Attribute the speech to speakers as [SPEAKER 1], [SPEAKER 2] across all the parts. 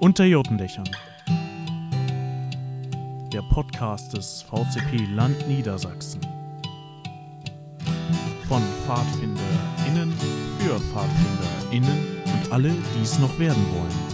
[SPEAKER 1] Unter Jotendächern. Der Podcast des VCP Land Niedersachsen. Von PfadfinderInnen für PfadfinderInnen und alle, die es noch werden wollen.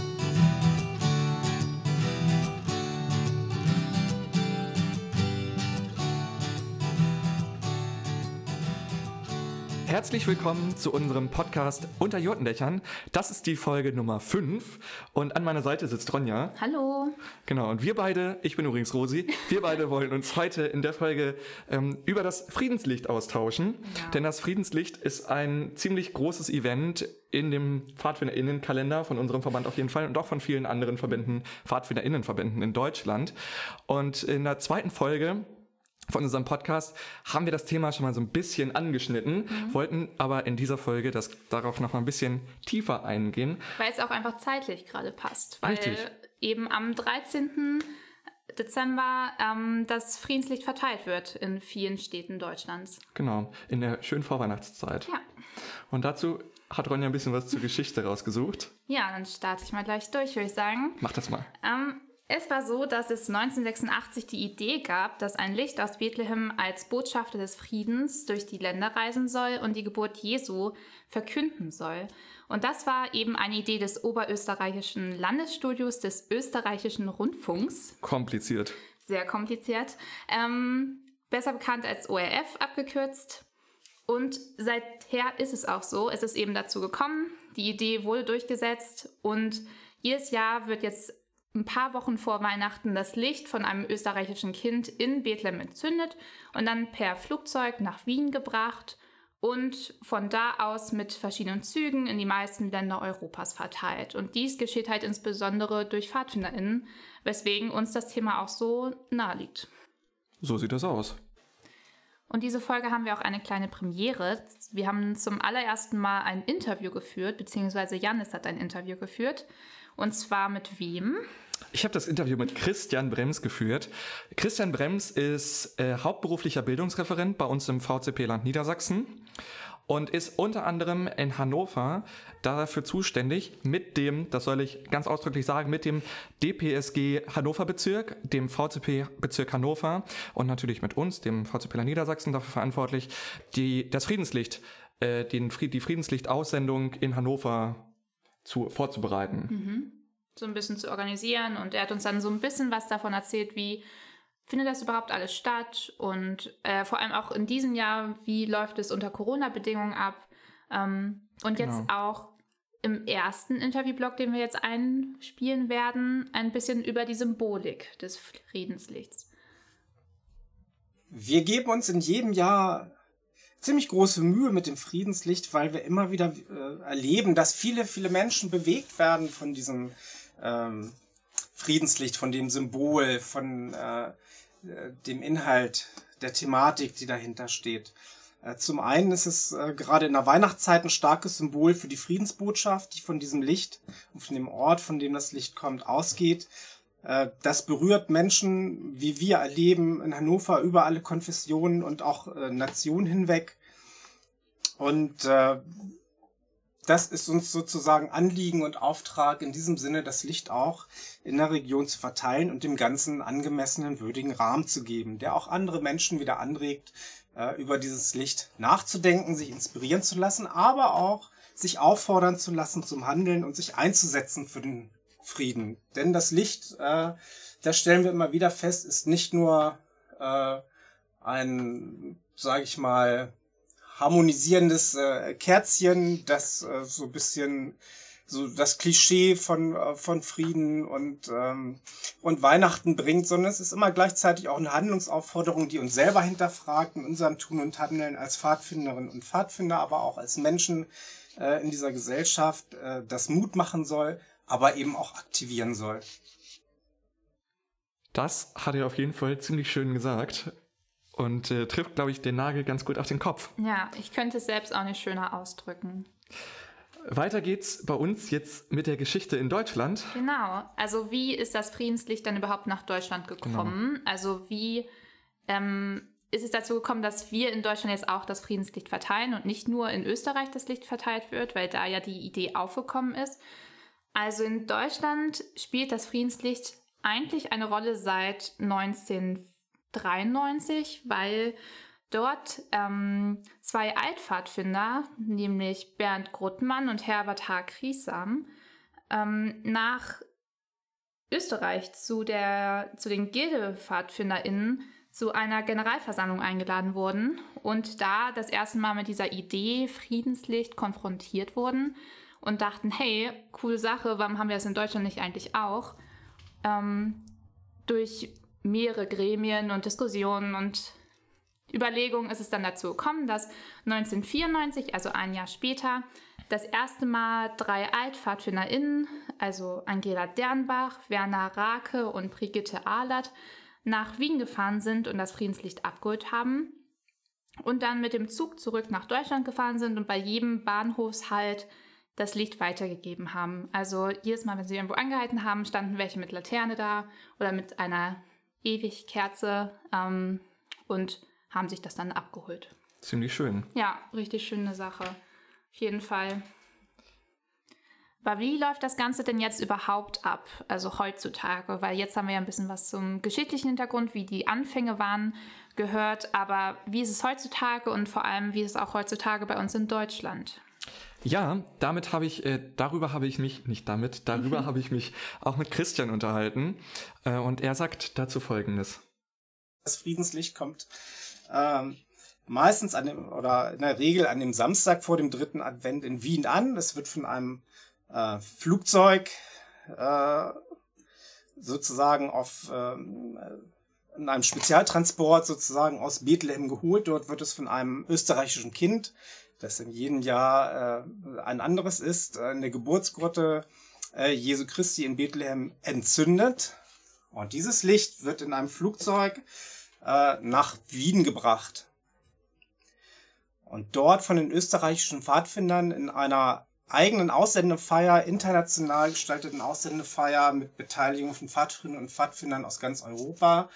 [SPEAKER 2] Herzlich willkommen zu unserem Podcast Unter Jotendächern. Das ist die Folge Nummer 5 und an meiner Seite sitzt Ronja.
[SPEAKER 3] Hallo.
[SPEAKER 2] Genau, und wir beide, ich bin übrigens Rosi, wir beide wollen uns heute in der Folge ähm, über das Friedenslicht austauschen. Ja. Denn das Friedenslicht ist ein ziemlich großes Event in dem PfadfinderInnenkalender von unserem Verband auf jeden Fall und auch von vielen anderen Verbänden, PfadfinderInnenverbänden in Deutschland. Und in der zweiten Folge von unserem Podcast haben wir das Thema schon mal so ein bisschen angeschnitten, mhm. wollten aber in dieser Folge das darauf noch mal ein bisschen tiefer eingehen.
[SPEAKER 3] Weil es auch einfach zeitlich gerade passt. Weil Richtig. eben am 13. Dezember ähm, das Friedenslicht verteilt wird in vielen Städten Deutschlands.
[SPEAKER 2] Genau, in der schönen Vorweihnachtszeit. Ja. Und dazu hat Ronja ein bisschen was zur Geschichte rausgesucht.
[SPEAKER 3] Ja, dann starte ich mal gleich durch, würde ich sagen.
[SPEAKER 2] Mach das mal.
[SPEAKER 3] Ähm, es war so, dass es 1986 die Idee gab, dass ein Licht aus Bethlehem als Botschafter des Friedens durch die Länder reisen soll und die Geburt Jesu verkünden soll. Und das war eben eine Idee des oberösterreichischen Landesstudios des österreichischen Rundfunks.
[SPEAKER 2] Kompliziert.
[SPEAKER 3] Sehr kompliziert. Ähm, besser bekannt als ORF abgekürzt. Und seither ist es auch so. Es ist eben dazu gekommen. Die Idee wurde durchgesetzt und jedes Jahr wird jetzt ein paar Wochen vor Weihnachten das Licht von einem österreichischen Kind in Bethlehem entzündet und dann per Flugzeug nach Wien gebracht und von da aus mit verschiedenen Zügen in die meisten Länder Europas verteilt. Und dies geschieht halt insbesondere durch PfadfinderInnen, weswegen uns das Thema auch so nahe liegt.
[SPEAKER 2] So sieht das aus.
[SPEAKER 3] Und diese Folge haben wir auch eine kleine Premiere. Wir haben zum allerersten Mal ein Interview geführt, beziehungsweise Janis hat ein Interview geführt. Und zwar mit wem?
[SPEAKER 2] Ich habe das Interview mit Christian Brems geführt. Christian Brems ist äh, hauptberuflicher Bildungsreferent bei uns im VCP Land Niedersachsen und ist unter anderem in Hannover dafür zuständig mit dem, das soll ich ganz ausdrücklich sagen, mit dem DPSG Hannover Bezirk, dem VCP Bezirk Hannover und natürlich mit uns, dem VCP Land Niedersachsen, dafür verantwortlich, die, das Friedenslicht, äh, den, die Friedenslicht-Aussendung in Hannover zu, vorzubereiten.
[SPEAKER 3] Mhm so ein bisschen zu organisieren. Und er hat uns dann so ein bisschen was davon erzählt, wie findet das überhaupt alles statt und äh, vor allem auch in diesem Jahr, wie läuft es unter Corona-Bedingungen ab. Ähm, und genau. jetzt auch im ersten Interviewblock, den wir jetzt einspielen werden, ein bisschen über die Symbolik des Friedenslichts.
[SPEAKER 4] Wir geben uns in jedem Jahr ziemlich große Mühe mit dem Friedenslicht, weil wir immer wieder äh, erleben, dass viele, viele Menschen bewegt werden von diesem ähm, Friedenslicht, von dem Symbol, von äh, dem Inhalt der Thematik, die dahinter steht. Äh, zum einen ist es äh, gerade in der Weihnachtszeit ein starkes Symbol für die Friedensbotschaft, die von diesem Licht und von dem Ort, von dem das Licht kommt, ausgeht. Äh, das berührt Menschen, wie wir erleben, in Hannover über alle Konfessionen und auch äh, Nationen hinweg. Und äh, das ist uns sozusagen Anliegen und Auftrag, in diesem Sinne das Licht auch in der Region zu verteilen und dem Ganzen angemessenen, würdigen Rahmen zu geben, der auch andere Menschen wieder anregt, äh, über dieses Licht nachzudenken, sich inspirieren zu lassen, aber auch sich auffordern zu lassen zum Handeln und sich einzusetzen für den Frieden. Denn das Licht, äh, das stellen wir immer wieder fest, ist nicht nur äh, ein, sage ich mal, harmonisierendes äh, Kerzchen, das äh, so ein bisschen so das Klischee von, äh, von Frieden und, ähm, und Weihnachten bringt, sondern es ist immer gleichzeitig auch eine Handlungsaufforderung, die uns selber hinterfragt in unserem Tun und Handeln als Pfadfinderinnen und Pfadfinder, aber auch als Menschen äh, in dieser Gesellschaft, äh, das Mut machen soll, aber eben auch aktivieren soll.
[SPEAKER 2] Das hat er auf jeden Fall ziemlich schön gesagt und äh, trifft, glaube ich, den Nagel ganz gut auf den Kopf.
[SPEAKER 3] Ja, ich könnte es selbst auch nicht schöner ausdrücken.
[SPEAKER 2] Weiter geht's bei uns jetzt mit der Geschichte in Deutschland.
[SPEAKER 3] Genau. Also wie ist das Friedenslicht dann überhaupt nach Deutschland gekommen? Genau. Also wie ähm, ist es dazu gekommen, dass wir in Deutschland jetzt auch das Friedenslicht verteilen und nicht nur in Österreich das Licht verteilt wird, weil da ja die Idee aufgekommen ist. Also in Deutschland spielt das Friedenslicht eigentlich eine Rolle seit 1993, weil dort ähm, zwei Altpfadfinder, nämlich Bernd Gruttmann und Herbert H. Kriesam, ähm, nach Österreich zu, der, zu den GildepfadfinderInnen zu einer Generalversammlung eingeladen wurden und da das erste Mal mit dieser Idee Friedenslicht konfrontiert wurden und dachten, hey, coole Sache, warum haben wir das in Deutschland nicht eigentlich auch? Ähm, durch mehrere Gremien und Diskussionen und Überlegungen ist es dann dazu gekommen, dass 1994, also ein Jahr später, das erste Mal drei AltpfadfinderInnen, also Angela Dernbach, Werner Rake und Brigitte Ahlert, nach Wien gefahren sind und das Friedenslicht abgeholt haben und dann mit dem Zug zurück nach Deutschland gefahren sind und bei jedem Bahnhofshalt das Licht weitergegeben haben. Also jedes Mal, wenn sie irgendwo angehalten haben, standen welche mit Laterne da oder mit einer Ewigkerze ähm, und haben sich das dann abgeholt.
[SPEAKER 2] Ziemlich schön.
[SPEAKER 3] Ja, richtig schöne Sache. Auf jeden Fall. Aber wie läuft das Ganze denn jetzt überhaupt ab? Also heutzutage, weil jetzt haben wir ja ein bisschen was zum geschichtlichen Hintergrund, wie die Anfänge waren, gehört. Aber wie ist es heutzutage und vor allem, wie ist es auch heutzutage bei uns in Deutschland?
[SPEAKER 2] Ja, damit habe ich, äh, darüber habe ich mich, nicht damit, darüber habe ich mich auch mit Christian unterhalten. Äh, und er sagt dazu Folgendes.
[SPEAKER 4] Das Friedenslicht kommt ähm, meistens an dem, oder in der Regel an dem Samstag vor dem dritten Advent in Wien an. Es wird von einem äh, Flugzeug äh, sozusagen auf ähm, in einem Spezialtransport sozusagen aus Bethlehem geholt. Dort wird es von einem österreichischen Kind das in jedem Jahr äh, ein anderes ist, äh, in der Geburtsgrotte äh, Jesu Christi in Bethlehem entzündet. Und dieses Licht wird in einem Flugzeug äh, nach Wien gebracht. Und dort von den österreichischen Pfadfindern in einer eigenen Aussendefeier, international gestalteten Aussendefeier mit Beteiligung von Pfadfindern und Pfadfindern aus ganz Europa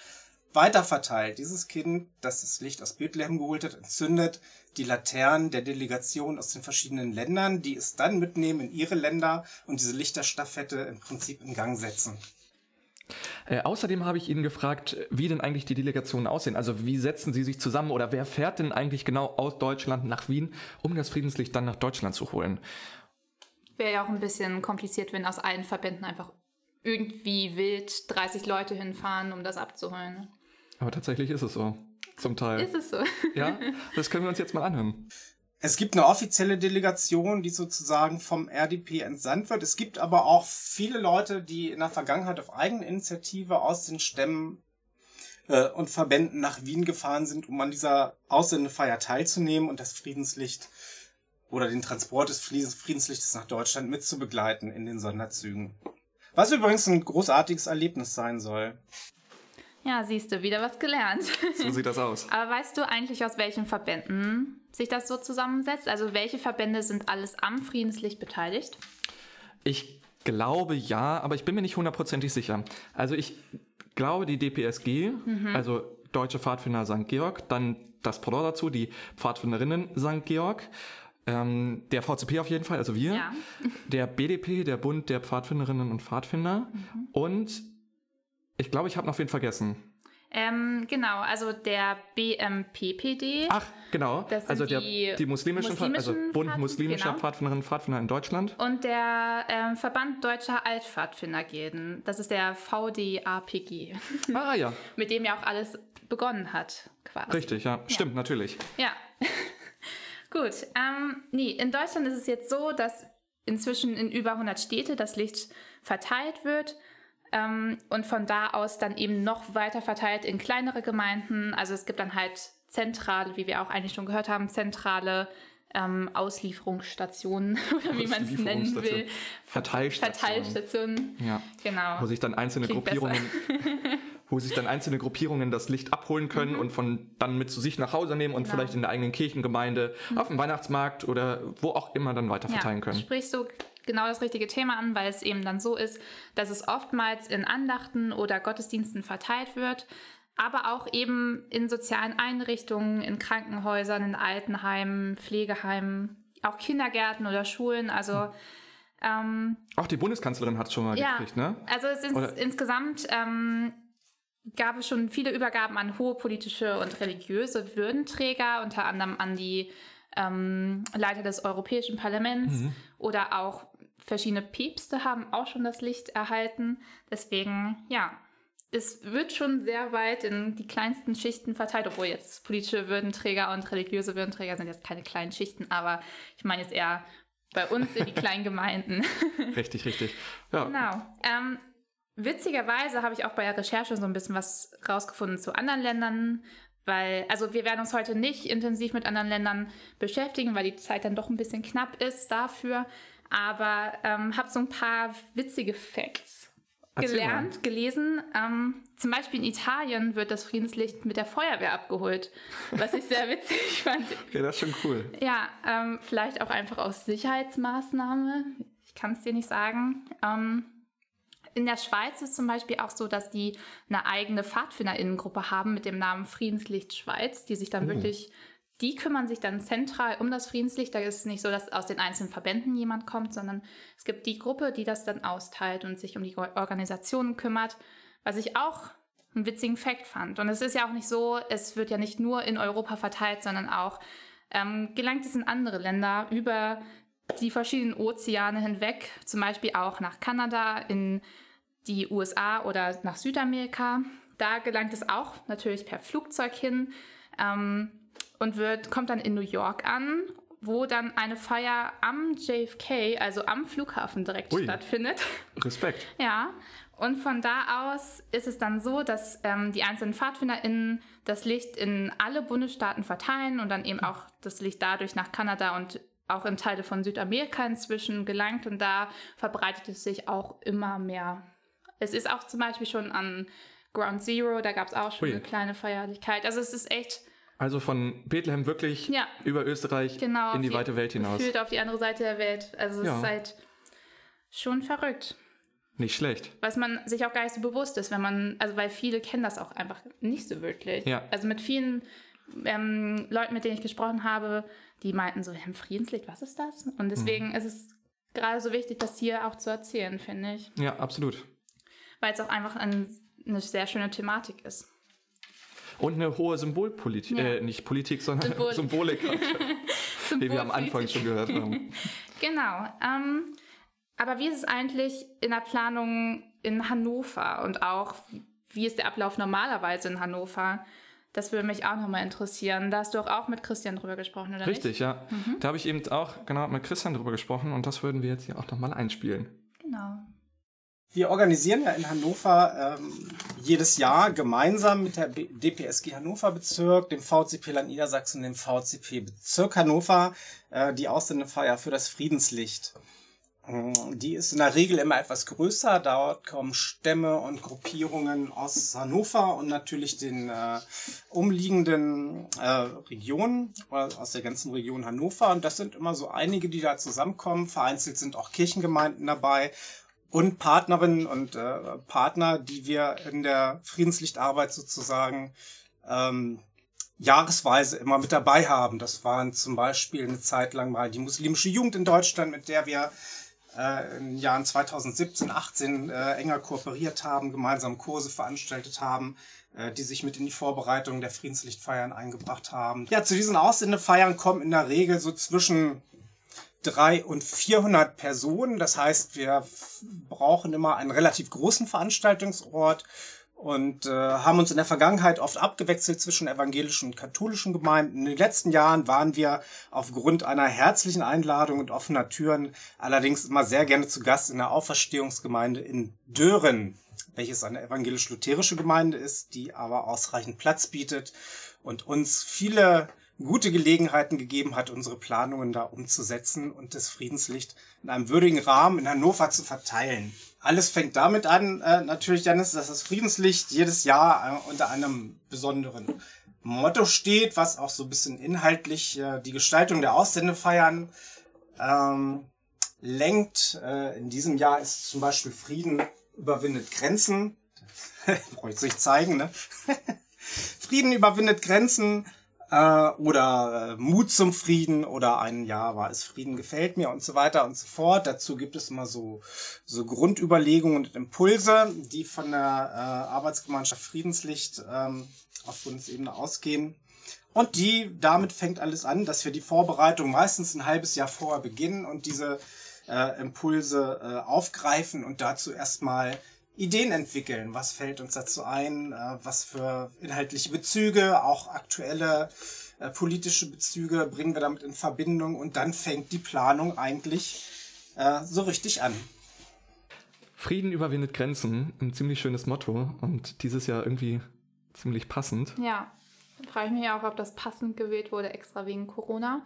[SPEAKER 4] weiterverteilt. Dieses Kind, das das Licht aus Bethlehem geholt hat, entzündet die Laternen der Delegation aus den verschiedenen Ländern, die es dann mitnehmen in ihre Länder und diese Lichterstaffette im Prinzip in Gang setzen.
[SPEAKER 2] Äh, außerdem habe ich Ihnen gefragt, wie denn eigentlich die Delegationen aussehen. Also wie setzen sie sich zusammen oder wer fährt denn eigentlich genau aus Deutschland nach Wien, um das Friedenslicht dann nach Deutschland zu holen?
[SPEAKER 3] Wäre ja auch ein bisschen kompliziert, wenn aus allen Verbänden einfach irgendwie wild 30 Leute hinfahren, um das abzuholen.
[SPEAKER 2] Aber tatsächlich ist es so. Zum Teil.
[SPEAKER 3] Ist es so?
[SPEAKER 2] Ja, das können wir uns jetzt mal anhören.
[SPEAKER 4] Es gibt eine offizielle Delegation, die sozusagen vom RDP entsandt wird. Es gibt aber auch viele Leute, die in der Vergangenheit auf eigene Initiative aus den Stämmen äh, und Verbänden nach Wien gefahren sind, um an dieser Aussendefeier teilzunehmen und das Friedenslicht oder den Transport des Friedenslichtes nach Deutschland mitzubegleiten in den Sonderzügen. Was übrigens ein großartiges Erlebnis sein soll.
[SPEAKER 3] Ja, siehst du, wieder was gelernt.
[SPEAKER 2] So sieht das aus.
[SPEAKER 3] Aber weißt du eigentlich, aus welchen Verbänden sich das so zusammensetzt? Also welche Verbände sind alles am Friedenslicht beteiligt?
[SPEAKER 2] Ich glaube ja, aber ich bin mir nicht hundertprozentig sicher. Also ich glaube die DPSG, mhm. also Deutsche Pfadfinder St. Georg, dann das Pendant dazu, die Pfadfinderinnen St. Georg, ähm, der VCP auf jeden Fall, also wir, ja. der BDP, der Bund der Pfadfinderinnen und Pfadfinder mhm. und ich glaube, ich habe noch wen vergessen.
[SPEAKER 3] Ähm, genau, also der BMPPD.
[SPEAKER 2] Ach, genau. also der, die, die muslimischen, muslimischen also Bund muslimischer genau. Pfadfinderinnen und Pfadfinder in Deutschland.
[SPEAKER 3] Und der ähm, Verband Deutscher Altpfadfindergilden. Das ist der VDAPG.
[SPEAKER 2] Ah, ja.
[SPEAKER 3] Mit dem ja auch alles begonnen hat, quasi.
[SPEAKER 2] Richtig, ja. Stimmt,
[SPEAKER 3] ja.
[SPEAKER 2] natürlich.
[SPEAKER 3] Ja. Gut. Ähm, nee, in Deutschland ist es jetzt so, dass inzwischen in über 100 Städte das Licht verteilt wird ähm, und von da aus dann eben noch weiter verteilt in kleinere Gemeinden. Also es gibt dann halt zentrale, wie wir auch eigentlich schon gehört haben, zentrale ähm, Auslieferungsstationen oder wie man es nennen will.
[SPEAKER 2] Verteilstationen.
[SPEAKER 3] Verteilstationen.
[SPEAKER 2] Ja.
[SPEAKER 3] Genau.
[SPEAKER 2] Wo sich dann einzelne Klingt Gruppierungen wo sich dann einzelne Gruppierungen das Licht abholen können mhm. und von dann mit zu sich nach Hause nehmen und genau. vielleicht in der eigenen Kirchengemeinde, mhm. auf dem Weihnachtsmarkt oder wo auch immer dann weiter verteilen ja, können.
[SPEAKER 3] Sprichst du genau das richtige Thema an, weil es eben dann so ist, dass es oftmals in Andachten oder Gottesdiensten verteilt wird, aber auch eben in sozialen Einrichtungen, in Krankenhäusern, in Altenheimen, Pflegeheimen, auch Kindergärten oder Schulen. Also Ähm,
[SPEAKER 2] Auch die Bundeskanzlerin hat es schon mal
[SPEAKER 3] ja,
[SPEAKER 2] gekriegt, ne?
[SPEAKER 3] also es ins,
[SPEAKER 2] Oder-
[SPEAKER 3] insgesamt ähm, gab es schon viele Übergaben an hohe politische und religiöse Würdenträger, unter anderem an die ähm, Leiter des Europäischen Parlaments
[SPEAKER 2] Mhm.
[SPEAKER 3] oder auch verschiedene Päpste haben auch schon das Licht erhalten. Deswegen, ja, es wird schon sehr weit in die kleinsten Schichten verteilt, obwohl jetzt politische Würdenträger und religiöse Würdenträger sind jetzt keine kleinen Schichten, aber ich meine jetzt eher bei uns in die kleinen Gemeinden.
[SPEAKER 2] Richtig, richtig. Ja,
[SPEAKER 3] Genau. Ähm, witzigerweise habe ich auch bei der Recherche so ein bisschen was rausgefunden zu anderen Ländern, weil, also wir werden uns heute nicht intensiv mit anderen Ländern beschäftigen, weil die Zeit dann doch ein bisschen knapp ist dafür. Aber ähm, habe so ein paar witzige Facts
[SPEAKER 2] Erzähl mal.
[SPEAKER 3] gelernt, gelesen. Ähm, zum Beispiel in Italien wird das Friedenslicht mit der Feuerwehr abgeholt, was ich sehr witzig fand.
[SPEAKER 2] okay, das ist schon cool.
[SPEAKER 3] Ja, ähm, vielleicht auch einfach aus Sicherheitsmaßnahme. Ich kann es dir nicht sagen. Ähm, in der Schweiz ist zum Beispiel auch so, dass die eine eigene Pfadfinderinnengruppe haben mit dem Namen Friedenslicht Schweiz, die sich dann
[SPEAKER 2] Oh.
[SPEAKER 3] wirklich, die kümmern sich dann zentral um das Friedenslicht. Da ist es nicht so, dass aus den einzelnen Verbänden jemand kommt, sondern es gibt die Gruppe, die das dann austeilt und sich um die Organisationen kümmert, was ich auch einen witzigen Fakt fand. Und es ist ja auch nicht so, es wird ja nicht nur in Europa verteilt, sondern auch ähm, gelangt es in andere Länder über die verschiedenen Ozeane hinweg, zum Beispiel auch nach Kanada, in die USA oder nach Südamerika. Da gelangt es auch natürlich per Flugzeug hin ähm, und wird, kommt dann in New York an, wo dann eine Feier am JFK, also am Flughafen direkt
[SPEAKER 2] Ui.
[SPEAKER 3] stattfindet.
[SPEAKER 2] Respekt.
[SPEAKER 3] Ja, und von da aus ist es dann so, dass ähm, die einzelnen PfadfinderInnen das Licht in alle Bundesstaaten verteilen und dann eben auch das Licht dadurch nach Kanada und auch in Teile von Südamerika inzwischen gelangt und da verbreitet es sich auch immer mehr. Es ist auch zum Beispiel schon an Ground Zero, da gab es auch schon
[SPEAKER 2] Ui.
[SPEAKER 3] eine kleine Feierlichkeit. Also es ist echt
[SPEAKER 2] Also von Bethlehem wirklich
[SPEAKER 3] Ja.
[SPEAKER 2] über Österreich
[SPEAKER 3] genau
[SPEAKER 2] in die weite Welt hinaus.
[SPEAKER 3] gefühlt auf die andere Seite der Welt. Also es
[SPEAKER 2] Ja.
[SPEAKER 3] ist halt schon verrückt.
[SPEAKER 2] Nicht schlecht.
[SPEAKER 3] was man sich auch gar nicht so bewusst ist, wenn man, also weil viele kennen das auch einfach nicht so wirklich.
[SPEAKER 2] Ja.
[SPEAKER 3] Also mit vielen ähm, Leuten, mit denen ich gesprochen habe, die meinten so, im Friedenslicht, was ist das? Und deswegen
[SPEAKER 2] Mhm.
[SPEAKER 3] ist es gerade so wichtig, das hier auch zu erzählen, finde ich.
[SPEAKER 2] Ja, absolut.
[SPEAKER 3] Weil es auch einfach ein, eine sehr schöne Thematik ist.
[SPEAKER 2] Und eine hohe Symbolpolitik,
[SPEAKER 3] Ja.
[SPEAKER 2] äh, nicht Politik, sondern
[SPEAKER 3] Symbol-
[SPEAKER 2] Symbolik, hat, die wir am Anfang schon gehört haben.
[SPEAKER 3] Genau. Ähm, aber wie ist es eigentlich in der Planung in Hannover und auch wie ist der Ablauf normalerweise in Hannover? Das würde mich auch nochmal interessieren. Da hast du auch, auch mit Christian drüber gesprochen, oder
[SPEAKER 2] Richtig, ja.
[SPEAKER 3] Mhm.
[SPEAKER 2] Da habe ich eben auch genau mit Christian drüber gesprochen und das würden wir jetzt hier auch nochmal einspielen.
[SPEAKER 3] nicht? Genau.
[SPEAKER 4] Wir organisieren ja in Hannover ähm, jedes Jahr gemeinsam mit der DPSG Hannover Bezirk, dem VCP Land Niedersachsen und dem VCP Bezirk Hannover äh, die Ausländerfeier für das Friedenslicht. Ähm, Die ist in der Regel immer etwas größer. Dort kommen Stämme und Gruppierungen aus Hannover und natürlich den äh, umliegenden äh, Regionen, oder aus der ganzen Region Hannover. Und das sind immer so einige, die da zusammenkommen. Vereinzelt sind auch Kirchengemeinden dabei und Partnerinnen und äh, Partner, die wir in der Friedenslichtarbeit sozusagen ähm, jahresweise immer mit dabei haben. Das waren zum Beispiel eine Zeit lang mal die muslimische Jugend in Deutschland, mit der wir äh, in den Jahren 2017, 18 äh, enger kooperiert haben, gemeinsam Kurse veranstaltet haben, äh, die sich mit in die Vorbereitung der Friedenslichtfeiern eingebracht haben. Ja, zu diesen Ausländefeiern kommen in der Regel so zwischen drei und 400 Personen. Das heißt, wir brauchen immer einen relativ großen Veranstaltungsort und äh, haben uns in der Vergangenheit oft abgewechselt zwischen evangelischen und katholischen Gemeinden. In den letzten Jahren waren wir aufgrund einer herzlichen Einladung und offener Türen allerdings immer sehr gerne zu Gast in der Auferstehungsgemeinde in Dören, welches eine evangelisch-lutherische Gemeinde ist, die aber ausreichend Platz bietet und uns viele gute Gelegenheiten gegeben hat, unsere Planungen da umzusetzen und das Friedenslicht in einem würdigen Rahmen in Hannover zu verteilen. Alles fängt damit an, äh, natürlich, Janis, dass das Friedenslicht jedes Jahr äh, unter einem besonderen Motto steht, was auch so ein bisschen inhaltlich äh, die Gestaltung der Ausländefeiern ähm, lenkt. Äh, in diesem Jahr ist zum Beispiel Frieden überwindet Grenzen. Brauche ich es nicht zeigen, ne? Frieden überwindet Grenzen äh, oder äh, Mut zum Frieden oder ein Ja, war es Frieden gefällt mir und so weiter und so fort. Dazu gibt es immer so, so Grundüberlegungen und Impulse, die von der äh, Arbeitsgemeinschaft Friedenslicht ähm, auf Bundesebene ausgehen. Und die, damit fängt alles an, dass wir die Vorbereitung meistens ein halbes Jahr vorher beginnen und diese äh, Impulse äh, aufgreifen und dazu erstmal Ideen entwickeln. Was fällt uns dazu ein? Äh, was für inhaltliche Bezüge, auch aktuelle äh, politische Bezüge bringen wir damit in Verbindung und dann fängt die Planung eigentlich äh, so richtig an.
[SPEAKER 2] Frieden überwindet Grenzen, ein ziemlich schönes Motto und dieses Jahr irgendwie ziemlich passend.
[SPEAKER 3] Ja, da frage ich mich auch, ob das passend gewählt wurde, extra wegen Corona.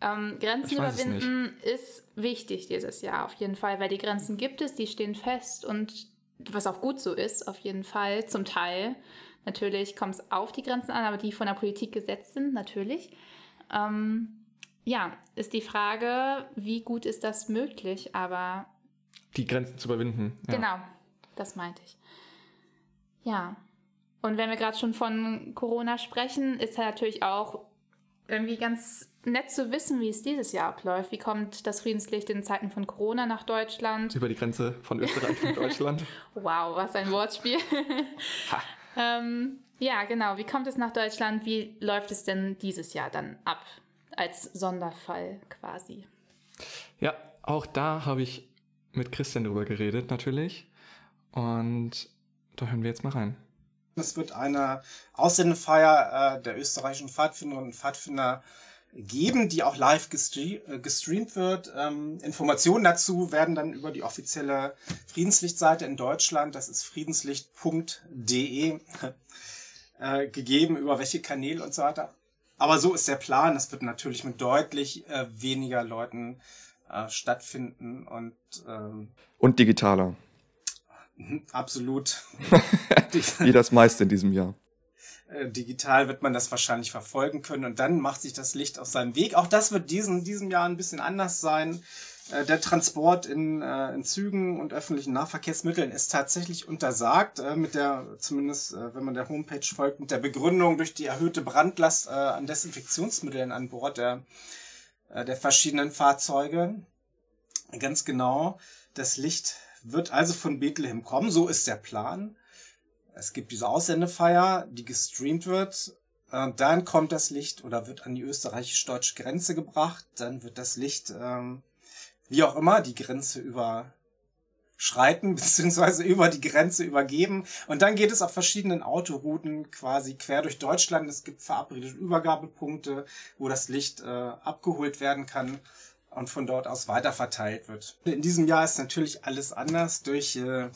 [SPEAKER 3] Ähm, Grenzen überwinden ist wichtig dieses Jahr auf jeden Fall, weil die Grenzen gibt es, die stehen fest und was auch gut so ist, auf jeden Fall, zum Teil. Natürlich kommt es auf die Grenzen an, aber die von der Politik gesetzt sind, natürlich. Ähm, ja, ist die Frage, wie gut ist das möglich, aber.
[SPEAKER 2] Die Grenzen zu überwinden.
[SPEAKER 3] Ja. Genau, das meinte ich. Ja. Und wenn wir gerade schon von Corona sprechen, ist ja natürlich auch irgendwie ganz nett zu wissen, wie es dieses Jahr abläuft. Wie kommt das Friedenslicht in Zeiten von Corona nach Deutschland?
[SPEAKER 2] Über die Grenze von Österreich und Deutschland.
[SPEAKER 3] wow, was ein Wortspiel. ähm, ja, genau. Wie kommt es nach Deutschland? Wie läuft es denn dieses Jahr dann ab? Als Sonderfall quasi.
[SPEAKER 2] Ja, auch da habe ich mit Christian drüber geredet, natürlich. Und da hören wir jetzt mal rein.
[SPEAKER 4] Es wird eine Aussendefeier äh, der österreichischen Pfadfinderinnen und Pfadfinder geben, die auch live äh, gestreamt wird. Ähm, Informationen dazu werden dann über die offizielle Friedenslichtseite in Deutschland, das ist friedenslicht.de, äh, gegeben, über welche Kanäle und so weiter. Aber so ist der Plan. Es wird natürlich mit deutlich äh, weniger Leuten äh, stattfinden und ähm,
[SPEAKER 2] und digitaler.
[SPEAKER 4] Absolut.
[SPEAKER 2] Wie das meiste in diesem Jahr.
[SPEAKER 4] Äh, digital wird man das wahrscheinlich verfolgen können und dann macht sich das Licht auf seinem Weg. Auch das wird diesen, diesem Jahr ein bisschen anders sein. Äh, der Transport in, äh, in Zügen und öffentlichen Nahverkehrsmitteln ist tatsächlich untersagt, mit der, zumindest wenn man der Homepage folgt, mit der Begründung durch die erhöhte Brandlast an Desinfektionsmitteln an Bord der, der verschiedenen Fahrzeuge. Ganz genau. Das Licht wird also von Bethlehem kommen, so ist der Plan. Es gibt diese Aussendefeier, die gestreamt wird. Und dann kommt das Licht oder wird an die österreichisch-deutsche Grenze gebracht. Dann wird das Licht, ähm, wie auch immer, die Grenze überschreiten, beziehungsweise über die Grenze übergeben. Und dann geht es auf verschiedenen Autorouten quasi quer durch Deutschland. Es gibt verabredete Übergabepunkte, wo das Licht äh, abgeholt werden kann und von dort aus weiterverteilt wird. In diesem Jahr ist natürlich alles anders durch äh,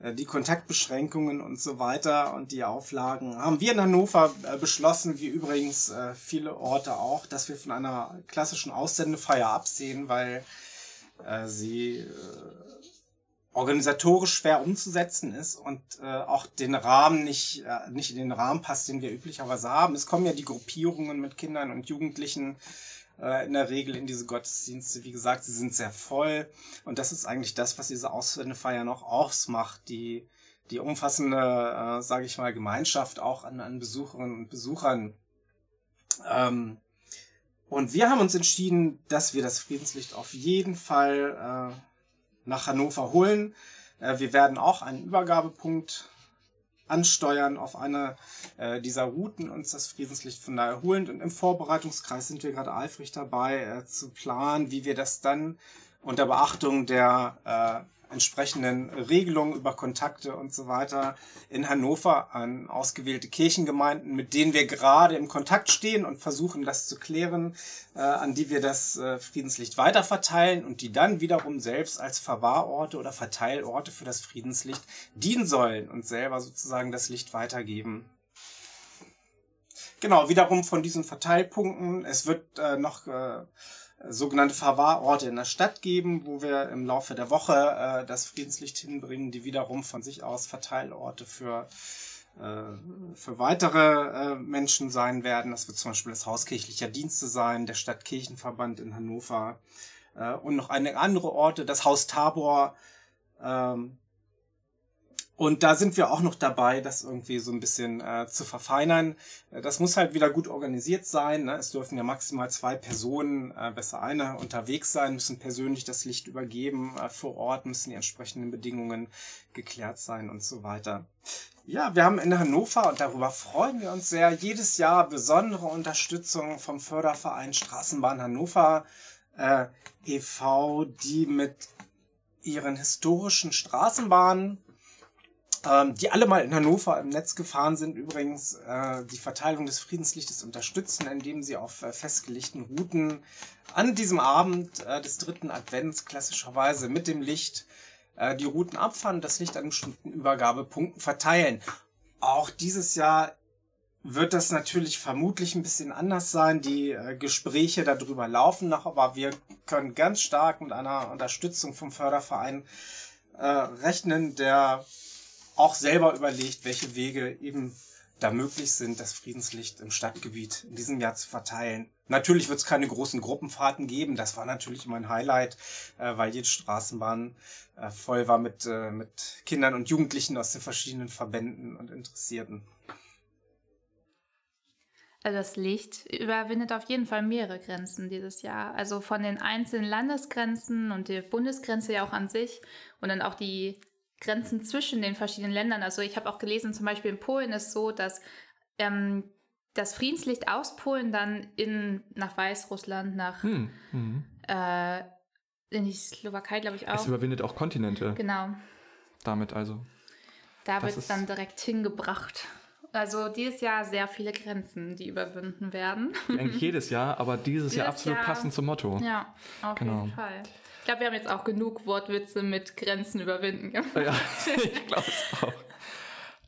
[SPEAKER 4] die Kontaktbeschränkungen und so weiter und die Auflagen haben wir in Hannover äh, beschlossen, wie übrigens äh, viele Orte auch, dass wir von einer klassischen Aussendefeier absehen, weil sie organisatorisch schwer umzusetzen ist und auch den Rahmen nicht, nicht in den Rahmen passt, den wir üblicherweise haben. Es kommen ja die Gruppierungen mit Kindern und Jugendlichen äh, in der Regel in diese Gottesdienste. Wie gesagt, sie sind sehr voll und das ist eigentlich das, was diese Auswendefeier noch ausmacht, die, die umfassende, äh, sage ich mal, Gemeinschaft auch an, an Besucherinnen und Besuchern. Ähm, und wir haben uns entschieden, dass wir das Friedenslicht auf jeden Fall äh, nach Hannover holen. Äh, wir werden auch einen Übergabepunkt ansteuern auf eine äh, dieser Routen uns das Friedenslicht von daher holen. Und im Vorbereitungskreis sind wir gerade eifrig dabei äh, zu planen, wie wir das dann unter Beachtung der äh, entsprechenden Regelungen über Kontakte und so weiter in Hannover an ausgewählte Kirchengemeinden, mit denen wir gerade im Kontakt stehen und versuchen, das zu klären, äh, an die wir das äh, Friedenslicht weiterverteilen und die dann wiederum selbst als Verwahrorte oder Verteilorte für das Friedenslicht dienen sollen und selber sozusagen das Licht weitergeben. Genau, wiederum von diesen Verteilpunkten. Es wird äh, noch äh, sogenannte Verwahrorte in der Stadt geben, wo wir im Laufe der Woche äh, das Friedenslicht hinbringen, die wiederum von sich aus Verteilorte für, äh, für weitere äh, Menschen sein werden. Das wird zum Beispiel das Haus kirchlicher Dienste sein, der Stadtkirchenverband in Hannover äh, und noch einige andere Orte, das Haus Tabor ähm, und da sind wir auch noch dabei, das irgendwie so ein bisschen äh, zu verfeinern. Äh, das muss halt wieder gut organisiert sein. Ne? Es dürfen ja maximal zwei Personen, äh, besser eine, unterwegs sein, müssen persönlich das Licht übergeben. Äh, vor Ort müssen die entsprechenden Bedingungen geklärt sein und so weiter. Ja, wir haben in Hannover, und darüber freuen wir uns sehr, jedes Jahr besondere Unterstützung vom Förderverein Straßenbahn Hannover äh, e.V., die mit ihren historischen Straßenbahnen ähm, die alle mal in Hannover im Netz gefahren sind, übrigens äh, die Verteilung des Friedenslichtes unterstützen, indem sie auf äh, festgelegten Routen an diesem Abend äh, des dritten Advents klassischerweise mit dem Licht äh, die Routen abfahren, das Licht an bestimmten Übergabepunkten verteilen. Auch dieses Jahr wird das natürlich vermutlich ein bisschen anders sein. Die äh, Gespräche darüber laufen noch, aber wir können ganz stark mit einer Unterstützung vom Förderverein äh, rechnen, der auch selber überlegt, welche Wege eben da möglich sind, das Friedenslicht im Stadtgebiet in diesem Jahr zu verteilen. Natürlich wird es keine großen Gruppenfahrten geben. Das war natürlich immer ein Highlight, äh, weil jede Straßenbahn äh, voll war mit, äh, mit Kindern und Jugendlichen aus den verschiedenen Verbänden und Interessierten.
[SPEAKER 3] Also das Licht überwindet auf jeden Fall mehrere Grenzen dieses Jahr. Also von den einzelnen Landesgrenzen und der Bundesgrenze ja auch an sich und dann auch die Grenzen zwischen den verschiedenen Ländern. Also ich habe auch gelesen, zum Beispiel in Polen ist so, dass ähm, das Friedenslicht aus Polen dann in, nach Weißrussland, nach hm, hm. Äh, in die Slowakei, glaube ich auch.
[SPEAKER 2] Es überwindet auch Kontinente.
[SPEAKER 3] Genau.
[SPEAKER 2] Damit also.
[SPEAKER 3] Da wird es dann direkt hingebracht. Also dieses Jahr sehr viele Grenzen, die überwunden werden.
[SPEAKER 2] Eigentlich jedes Jahr, aber dieses, dieses Jahr absolut Jahr, passend zum Motto.
[SPEAKER 3] Ja, auf genau. jeden Fall glaube, wir haben jetzt auch genug Wortwitze mit Grenzen überwinden gemacht.
[SPEAKER 2] Ja, ich glaube es auch.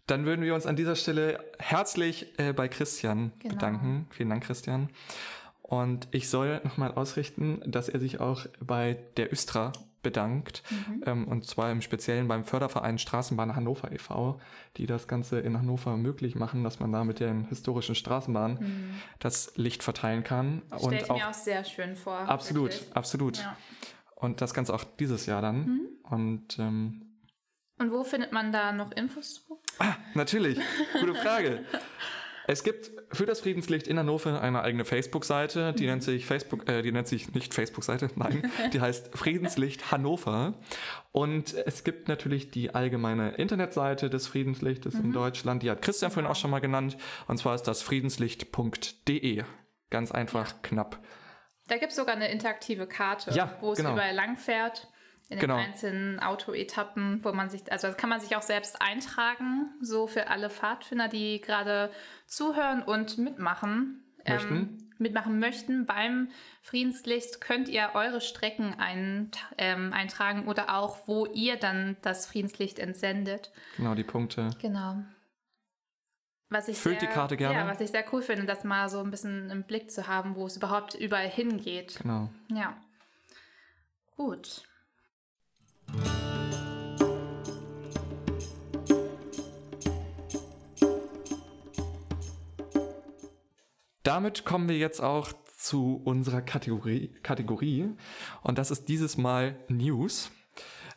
[SPEAKER 2] Dann würden wir uns an dieser Stelle herzlich äh, bei Christian genau. bedanken. Vielen Dank, Christian. Und ich soll nochmal ausrichten, dass er sich auch bei der Östra bedankt. Mhm. Ähm, und zwar im Speziellen beim Förderverein Straßenbahn Hannover e.V., die das Ganze in Hannover möglich machen, dass man da mit den historischen Straßenbahnen mhm. das Licht verteilen kann.
[SPEAKER 3] Das stelle ich auch, mir auch sehr schön vor.
[SPEAKER 2] Absolut, wirklich. absolut. Ja. Und das Ganze auch dieses Jahr dann. Mhm. Und, ähm,
[SPEAKER 3] und wo findet man da noch Infos zu?
[SPEAKER 2] Ah, natürlich. Gute Frage. Es gibt für das Friedenslicht in Hannover eine eigene Facebook-Seite, die nennt sich Facebook, äh, die nennt sich nicht Facebook-Seite, nein, die heißt Friedenslicht Hannover. Und es gibt natürlich die allgemeine Internetseite des Friedenslichtes mhm. in Deutschland, die hat Christian vorhin auch schon mal genannt, und zwar ist das friedenslicht.de. Ganz einfach, knapp.
[SPEAKER 3] Da gibt es sogar eine interaktive Karte,
[SPEAKER 2] ja,
[SPEAKER 3] wo es
[SPEAKER 2] genau.
[SPEAKER 3] überall lang fährt. In den genau. einzelnen Autoetappen, wo man sich, also das kann man sich auch selbst eintragen, so für alle Pfadfinder, die gerade zuhören und mitmachen.
[SPEAKER 2] Ähm, möchten. Ähm,
[SPEAKER 3] mitmachen möchten beim Friedenslicht, könnt ihr eure Strecken ein, ähm, eintragen oder auch, wo ihr dann das Friedenslicht entsendet.
[SPEAKER 2] Genau, die Punkte.
[SPEAKER 3] Genau.
[SPEAKER 2] Was ich Füllt sehr, die Karte gerne.
[SPEAKER 3] Ja, was ich sehr cool finde, das mal so ein bisschen im Blick zu haben, wo es überhaupt überall hingeht.
[SPEAKER 2] Genau.
[SPEAKER 3] Ja. Gut.
[SPEAKER 2] Damit kommen wir jetzt auch zu unserer Kategorie, Kategorie und das ist dieses Mal News.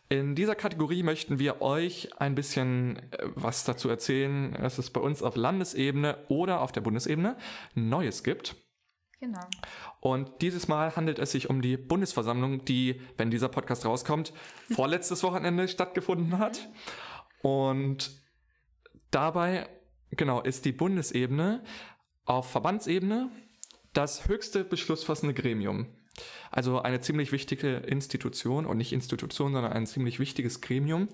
[SPEAKER 2] In dieser Kategorie möchten wir euch ein bisschen äh, was dazu erzählen, dass es bei uns auf Landesebene oder auf der Bundesebene Neues gibt.
[SPEAKER 3] Genau.
[SPEAKER 2] Und dieses Mal handelt es sich um die Bundesversammlung, die, wenn dieser Podcast rauskommt, vorletztes Wochenende stattgefunden hat. Und dabei, genau, ist die Bundesebene auf Verbandsebene das höchste beschlussfassende Gremium. Also eine ziemlich wichtige Institution und nicht Institution, sondern ein ziemlich wichtiges Gremium.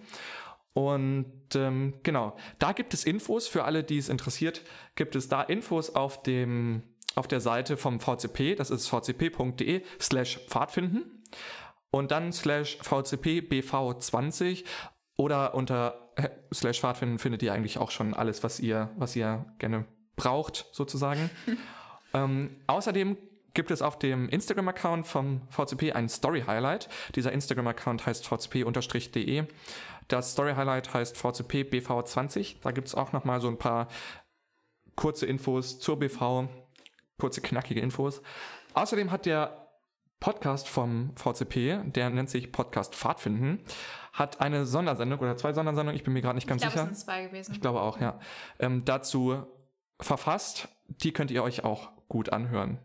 [SPEAKER 2] Und ähm, genau, da gibt es Infos für alle, die es interessiert, gibt es da Infos auf dem auf der Seite vom VCP, das ist vcp.de slash Pfadfinden und dann slash VCP-BV20 oder unter äh, slash Pfadfinden findet ihr eigentlich auch schon alles, was ihr, was ihr gerne braucht, sozusagen. ähm, außerdem gibt es auf dem Instagram-Account vom VCP ein Story-Highlight. Dieser Instagram-Account heißt vcp-de. Das Story-Highlight heißt VCP-BV20. Da gibt es auch nochmal so ein paar kurze Infos zur BV, kurze knackige Infos. Außerdem hat der Podcast vom VCP, der nennt sich Podcast Pfadfinden, hat eine Sondersendung oder zwei Sondersendungen, ich bin mir gerade nicht ganz
[SPEAKER 3] ich glaube,
[SPEAKER 2] sicher.
[SPEAKER 3] es sind zwei gewesen.
[SPEAKER 2] Ich glaube auch, ja. Ähm, dazu verfasst. Die könnt ihr euch auch gut anhören.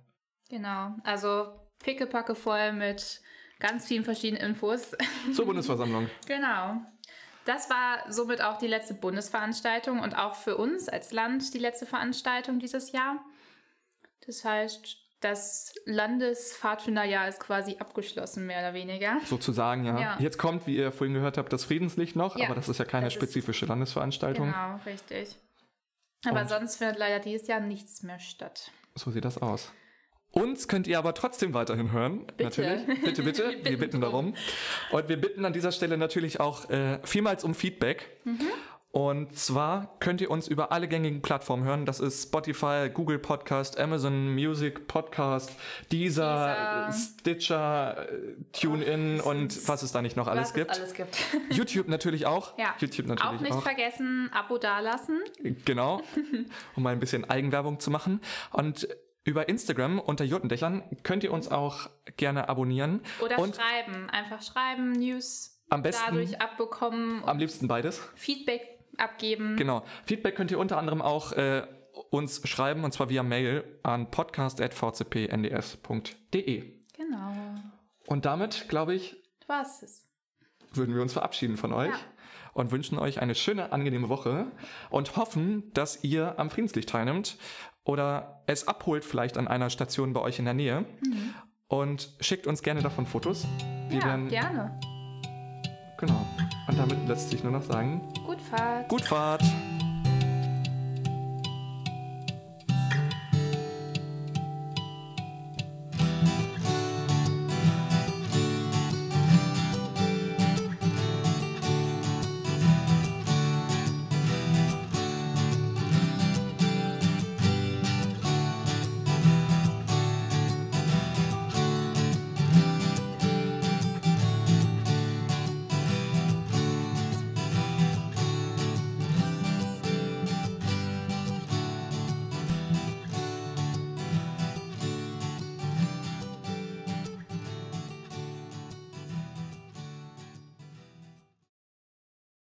[SPEAKER 3] Genau. Also pickepacke voll mit ganz vielen verschiedenen Infos.
[SPEAKER 2] Zur Bundesversammlung.
[SPEAKER 3] genau. Das war somit auch die letzte Bundesveranstaltung und auch für uns als Land die letzte Veranstaltung dieses Jahr. Das heißt, das Landespfadfinderjahr ist quasi abgeschlossen, mehr oder weniger.
[SPEAKER 2] Sozusagen, ja.
[SPEAKER 3] Ja.
[SPEAKER 2] Jetzt kommt, wie ihr vorhin gehört habt, das Friedenslicht noch,
[SPEAKER 3] Ja,
[SPEAKER 2] aber das ist ja keine
[SPEAKER 3] das
[SPEAKER 2] spezifische Landesveranstaltung.
[SPEAKER 3] Genau, richtig. Aber
[SPEAKER 2] Und-
[SPEAKER 3] sonst findet leider dieses Jahr nichts mehr statt.
[SPEAKER 2] So sieht das aus. Uns könnt ihr aber trotzdem weiterhin hören.
[SPEAKER 3] Bitte.
[SPEAKER 2] Natürlich. Bitte, bitte.
[SPEAKER 3] Wir
[SPEAKER 2] wir
[SPEAKER 3] bitten
[SPEAKER 2] bitten darum. Und wir bitten an dieser Stelle natürlich auch äh, vielmals um Feedback.
[SPEAKER 3] Mhm.
[SPEAKER 2] Und zwar könnt ihr uns über alle gängigen Plattformen hören. Das ist Spotify, Google Podcast, Amazon Music Podcast, Deezer,
[SPEAKER 3] Deezer.
[SPEAKER 2] Stitcher, äh, TuneIn und was es da nicht noch alles gibt.
[SPEAKER 3] es alles gibt.
[SPEAKER 2] YouTube natürlich auch.
[SPEAKER 3] Ja.
[SPEAKER 2] YouTube
[SPEAKER 3] auch
[SPEAKER 2] natürlich
[SPEAKER 3] nicht
[SPEAKER 2] auch.
[SPEAKER 3] vergessen, Abo dalassen.
[SPEAKER 2] Genau, um mal ein bisschen Eigenwerbung zu machen. Und über Instagram unter Jotendächern könnt ihr uns auch gerne abonnieren.
[SPEAKER 3] Oder
[SPEAKER 2] und
[SPEAKER 3] schreiben. Einfach schreiben, News
[SPEAKER 2] Am besten-
[SPEAKER 3] dadurch abbekommen,
[SPEAKER 2] am liebsten beides.
[SPEAKER 3] Feedback abgeben.
[SPEAKER 2] Genau. Feedback könnt ihr unter anderem auch äh, uns schreiben, und zwar via Mail an podcast.vcpnds.de.
[SPEAKER 3] Genau.
[SPEAKER 2] Und damit, glaube ich,
[SPEAKER 3] Was ist?
[SPEAKER 2] würden wir uns verabschieden von euch
[SPEAKER 3] Ja.
[SPEAKER 2] und wünschen euch eine schöne, angenehme Woche und hoffen, dass ihr am Friedenslicht teilnimmt oder es abholt vielleicht an einer Station bei euch in der Nähe und schickt uns gerne davon Fotos. Wir
[SPEAKER 3] ja,
[SPEAKER 2] werden,
[SPEAKER 3] gerne.
[SPEAKER 2] genau. Und damit lässt sich nur noch sagen,
[SPEAKER 3] Gut Fahrt.
[SPEAKER 2] gut Fahrt!